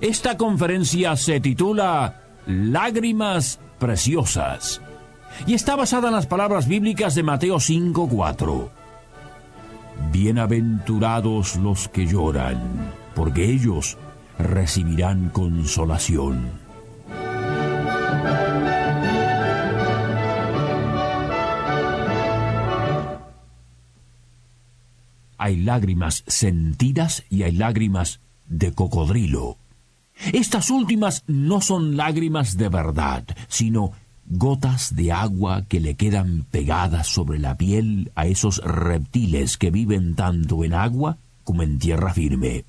Esta conferencia se titula Lágrimas Preciosas y está basada en las palabras bíblicas de Mateo 5:4. Bienaventurados los que lloran, porque ellos recibirán consolación. Hay lágrimas sentidas y hay lágrimas de cocodrilo. Estas últimas no son lágrimas de verdad, sino gotas de agua que le quedan pegadas sobre la piel a esos reptiles que viven tanto en agua como en tierra firme.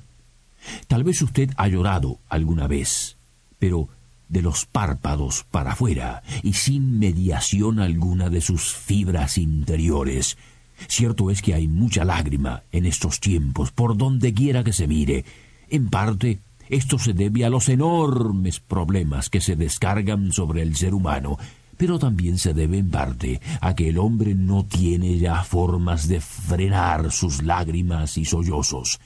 Tal vez usted ha llorado alguna vez, pero de los párpados para afuera y sin mediación alguna de sus fibras interiores. Cierto es que hay mucha lágrima en estos tiempos, por donde quiera que se mire, en parte esto se debe a los enormes problemas que se descargan sobre el ser humano, pero también se debe en parte a que el hombre no tiene ya formas de frenar sus lágrimas y sollozos.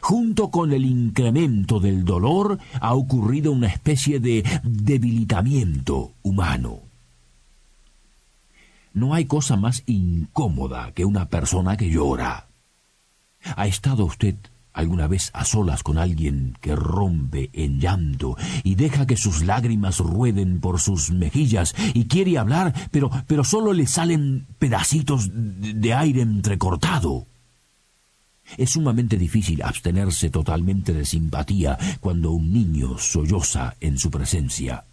Junto con el incremento del dolor ha ocurrido una especie de debilitamiento humano. No hay cosa más incómoda que una persona que llora. ¿Ha estado usted alguna vez a solas con alguien que rompe en llanto y deja que sus lágrimas rueden por sus mejillas y quiere hablar, pero, pero solo le salen pedacitos de aire entrecortado. Es sumamente difícil abstenerse totalmente de simpatía cuando un niño solloza en su presencia.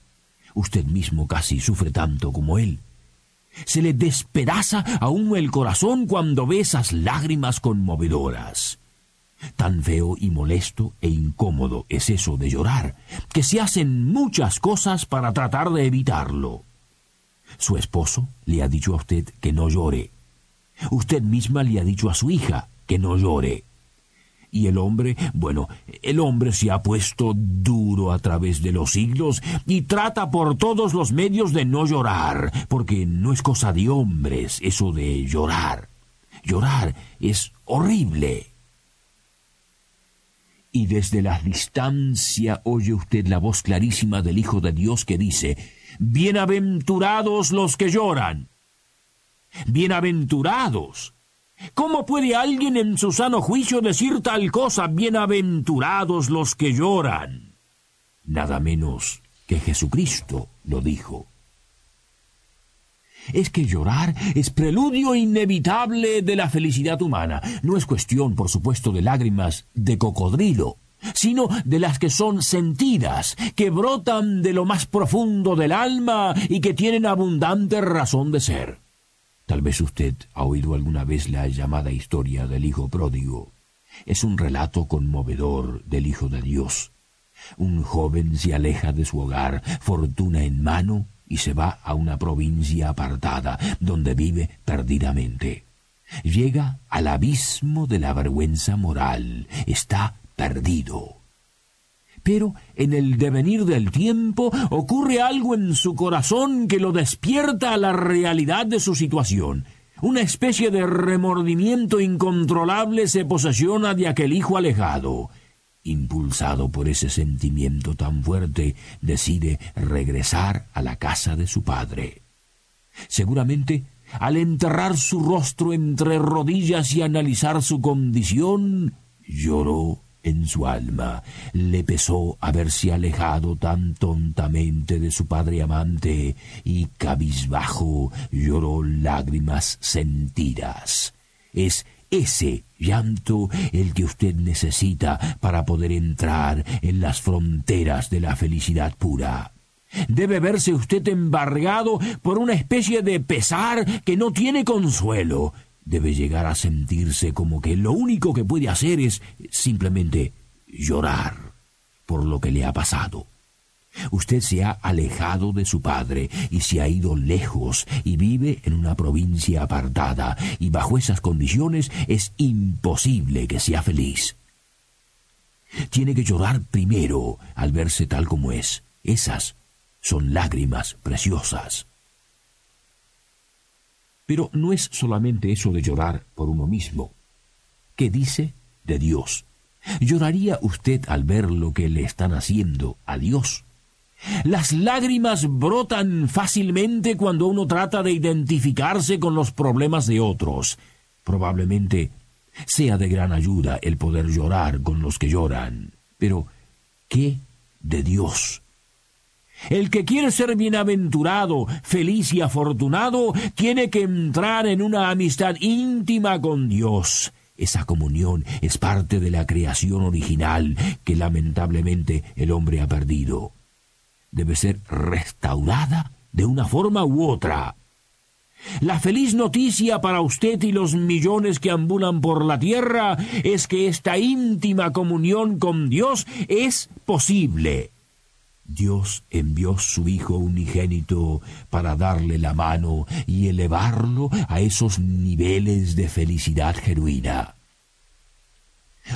Usted mismo casi sufre tanto como él. Se le despedaza aún el corazón cuando ve esas lágrimas conmovedoras. Tan feo y molesto e incómodo es eso de llorar, que se hacen muchas cosas para tratar de evitarlo. Su esposo le ha dicho a usted que no llore. Usted misma le ha dicho a su hija que no llore. Y el hombre, bueno, el hombre se ha puesto duro a través de los siglos y trata por todos los medios de no llorar, porque no es cosa de hombres eso de llorar. Llorar es horrible y desde la distancia oye usted la voz clarísima del Hijo de Dios que dice, Bienaventurados los que lloran. Bienaventurados. ¿Cómo puede alguien en su sano juicio decir tal cosa? Bienaventurados los que lloran. Nada menos que Jesucristo lo dijo es que llorar es preludio inevitable de la felicidad humana. No es cuestión, por supuesto, de lágrimas de cocodrilo, sino de las que son sentidas, que brotan de lo más profundo del alma y que tienen abundante razón de ser. Tal vez usted ha oído alguna vez la llamada historia del Hijo pródigo. Es un relato conmovedor del Hijo de Dios. Un joven se aleja de su hogar, fortuna en mano, y se va a una provincia apartada, donde vive perdidamente. Llega al abismo de la vergüenza moral, está perdido. Pero en el devenir del tiempo ocurre algo en su corazón que lo despierta a la realidad de su situación. Una especie de remordimiento incontrolable se posesiona de aquel hijo alejado impulsado por ese sentimiento tan fuerte, decide regresar a la casa de su padre. Seguramente, al enterrar su rostro entre rodillas y analizar su condición, lloró en su alma. Le pesó haberse alejado tan tontamente de su padre amante y cabizbajo lloró lágrimas sentidas. Es ese llanto el que usted necesita para poder entrar en las fronteras de la felicidad pura. Debe verse usted embargado por una especie de pesar que no tiene consuelo. Debe llegar a sentirse como que lo único que puede hacer es simplemente llorar por lo que le ha pasado. Usted se ha alejado de su padre y se ha ido lejos y vive en una provincia apartada y bajo esas condiciones es imposible que sea feliz. Tiene que llorar primero al verse tal como es. Esas son lágrimas preciosas. Pero no es solamente eso de llorar por uno mismo. ¿Qué dice de Dios? ¿Lloraría usted al ver lo que le están haciendo a Dios? Las lágrimas brotan fácilmente cuando uno trata de identificarse con los problemas de otros. Probablemente sea de gran ayuda el poder llorar con los que lloran. Pero, ¿qué de Dios? El que quiere ser bienaventurado, feliz y afortunado, tiene que entrar en una amistad íntima con Dios. Esa comunión es parte de la creación original que lamentablemente el hombre ha perdido. Debe ser restaurada de una forma u otra. La feliz noticia para usted y los millones que ambulan por la tierra es que esta íntima comunión con Dios es posible. Dios envió su Hijo unigénito para darle la mano y elevarlo a esos niveles de felicidad genuina.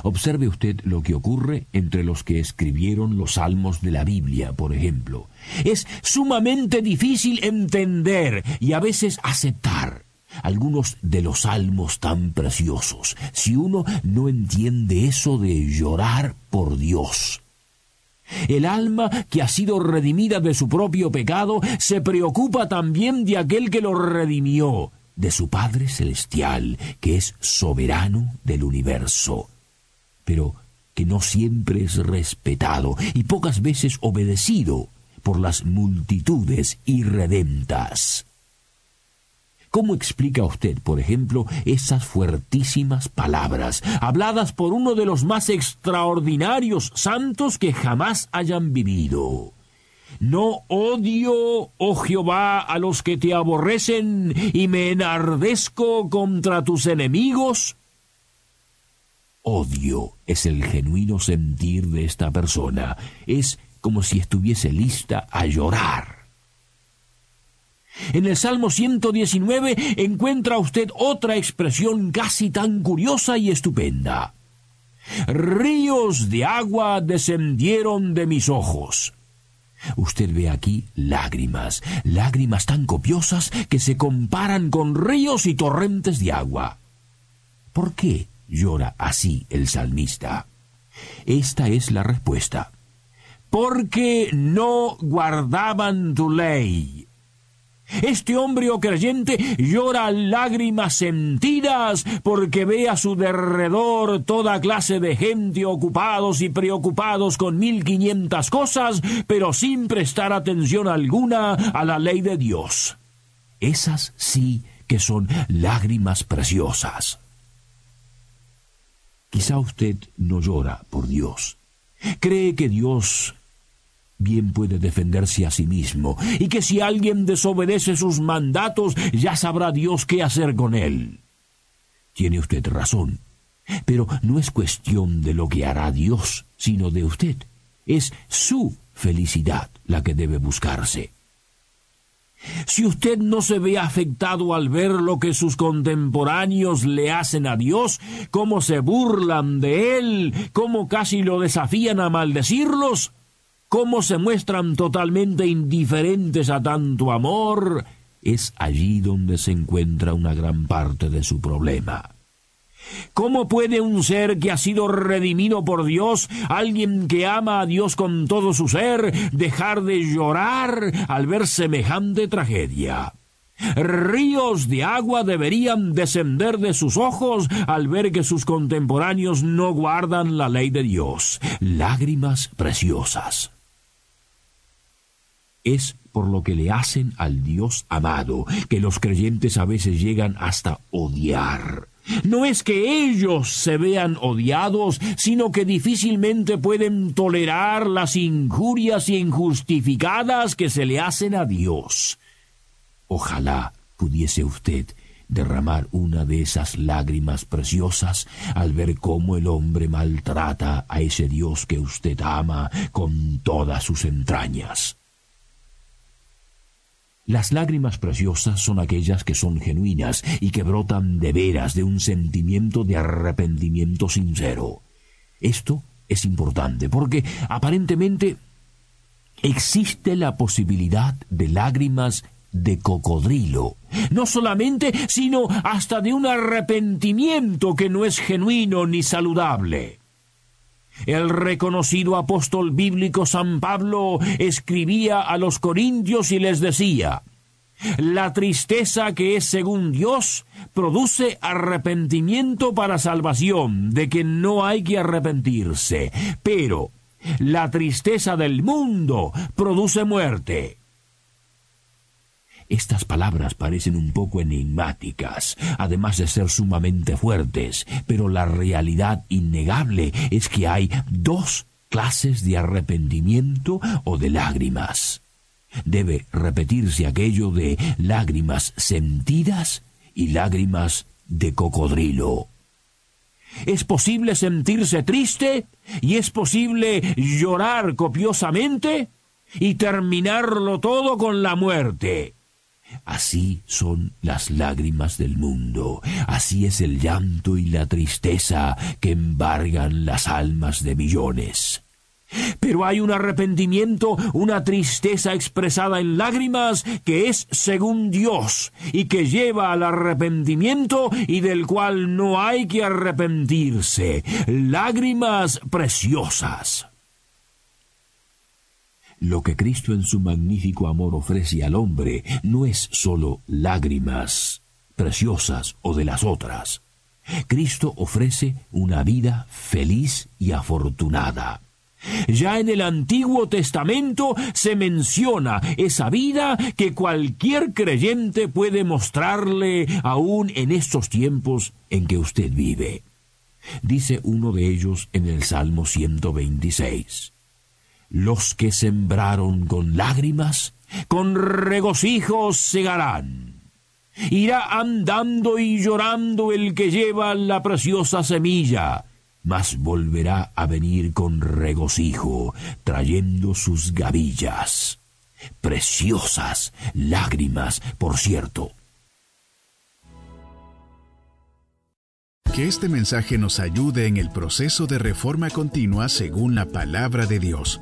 Observe usted lo que ocurre entre los que escribieron los salmos de la Biblia, por ejemplo. Es sumamente difícil entender y a veces aceptar algunos de los salmos tan preciosos si uno no entiende eso de llorar por Dios. El alma que ha sido redimida de su propio pecado se preocupa también de aquel que lo redimió, de su Padre Celestial, que es soberano del universo pero que no siempre es respetado y pocas veces obedecido por las multitudes irredemptas. ¿Cómo explica usted, por ejemplo, esas fuertísimas palabras, habladas por uno de los más extraordinarios santos que jamás hayan vivido? No odio, oh Jehová, a los que te aborrecen, y me enardezco contra tus enemigos. Odio es el genuino sentir de esta persona. Es como si estuviese lista a llorar. En el Salmo 119 encuentra usted otra expresión casi tan curiosa y estupenda. Ríos de agua descendieron de mis ojos. Usted ve aquí lágrimas, lágrimas tan copiosas que se comparan con ríos y torrentes de agua. ¿Por qué? Llora así el salmista? Esta es la respuesta. Porque no guardaban tu ley. Este hombre o creyente llora lágrimas sentidas porque ve a su derredor toda clase de gente ocupados y preocupados con mil quinientas cosas, pero sin prestar atención alguna a la ley de Dios. Esas sí que son lágrimas preciosas. Quizá usted no llora por Dios. Cree que Dios bien puede defenderse a sí mismo y que si alguien desobedece sus mandatos ya sabrá Dios qué hacer con él. Tiene usted razón, pero no es cuestión de lo que hará Dios, sino de usted. Es su felicidad la que debe buscarse. Si usted no se ve afectado al ver lo que sus contemporáneos le hacen a Dios, cómo se burlan de él, cómo casi lo desafían a maldecirlos, cómo se muestran totalmente indiferentes a tanto amor, es allí donde se encuentra una gran parte de su problema. ¿Cómo puede un ser que ha sido redimido por Dios, alguien que ama a Dios con todo su ser, dejar de llorar al ver semejante tragedia? Ríos de agua deberían descender de sus ojos al ver que sus contemporáneos no guardan la ley de Dios. Lágrimas preciosas. Es por lo que le hacen al Dios amado que los creyentes a veces llegan hasta odiar no es que ellos se vean odiados, sino que difícilmente pueden tolerar las injurias injustificadas que se le hacen a Dios. Ojalá pudiese usted derramar una de esas lágrimas preciosas al ver cómo el hombre maltrata a ese Dios que usted ama con todas sus entrañas. Las lágrimas preciosas son aquellas que son genuinas y que brotan de veras de un sentimiento de arrepentimiento sincero. Esto es importante porque aparentemente existe la posibilidad de lágrimas de cocodrilo. No solamente, sino hasta de un arrepentimiento que no es genuino ni saludable. El reconocido apóstol bíblico San Pablo escribía a los corintios y les decía, la tristeza que es según Dios produce arrepentimiento para salvación, de que no hay que arrepentirse, pero la tristeza del mundo produce muerte. Estas palabras parecen un poco enigmáticas, además de ser sumamente fuertes, pero la realidad innegable es que hay dos clases de arrepentimiento o de lágrimas. Debe repetirse aquello de lágrimas sentidas y lágrimas de cocodrilo. Es posible sentirse triste y es posible llorar copiosamente y terminarlo todo con la muerte. Así son las lágrimas del mundo, así es el llanto y la tristeza que embargan las almas de millones. Pero hay un arrepentimiento, una tristeza expresada en lágrimas que es según Dios y que lleva al arrepentimiento y del cual no hay que arrepentirse. Lágrimas preciosas. Lo que Cristo en su magnífico amor ofrece al hombre no es sólo lágrimas preciosas o de las otras. Cristo ofrece una vida feliz y afortunada. Ya en el Antiguo Testamento se menciona esa vida que cualquier creyente puede mostrarle aún en estos tiempos en que usted vive. Dice uno de ellos en el Salmo 126 los que sembraron con lágrimas, con regocijo segarán. Irá andando y llorando el que lleva la preciosa semilla, mas volverá a venir con regocijo, trayendo sus gavillas. Preciosas lágrimas, por cierto. Que este mensaje nos ayude en el proceso de reforma continua según la palabra de Dios.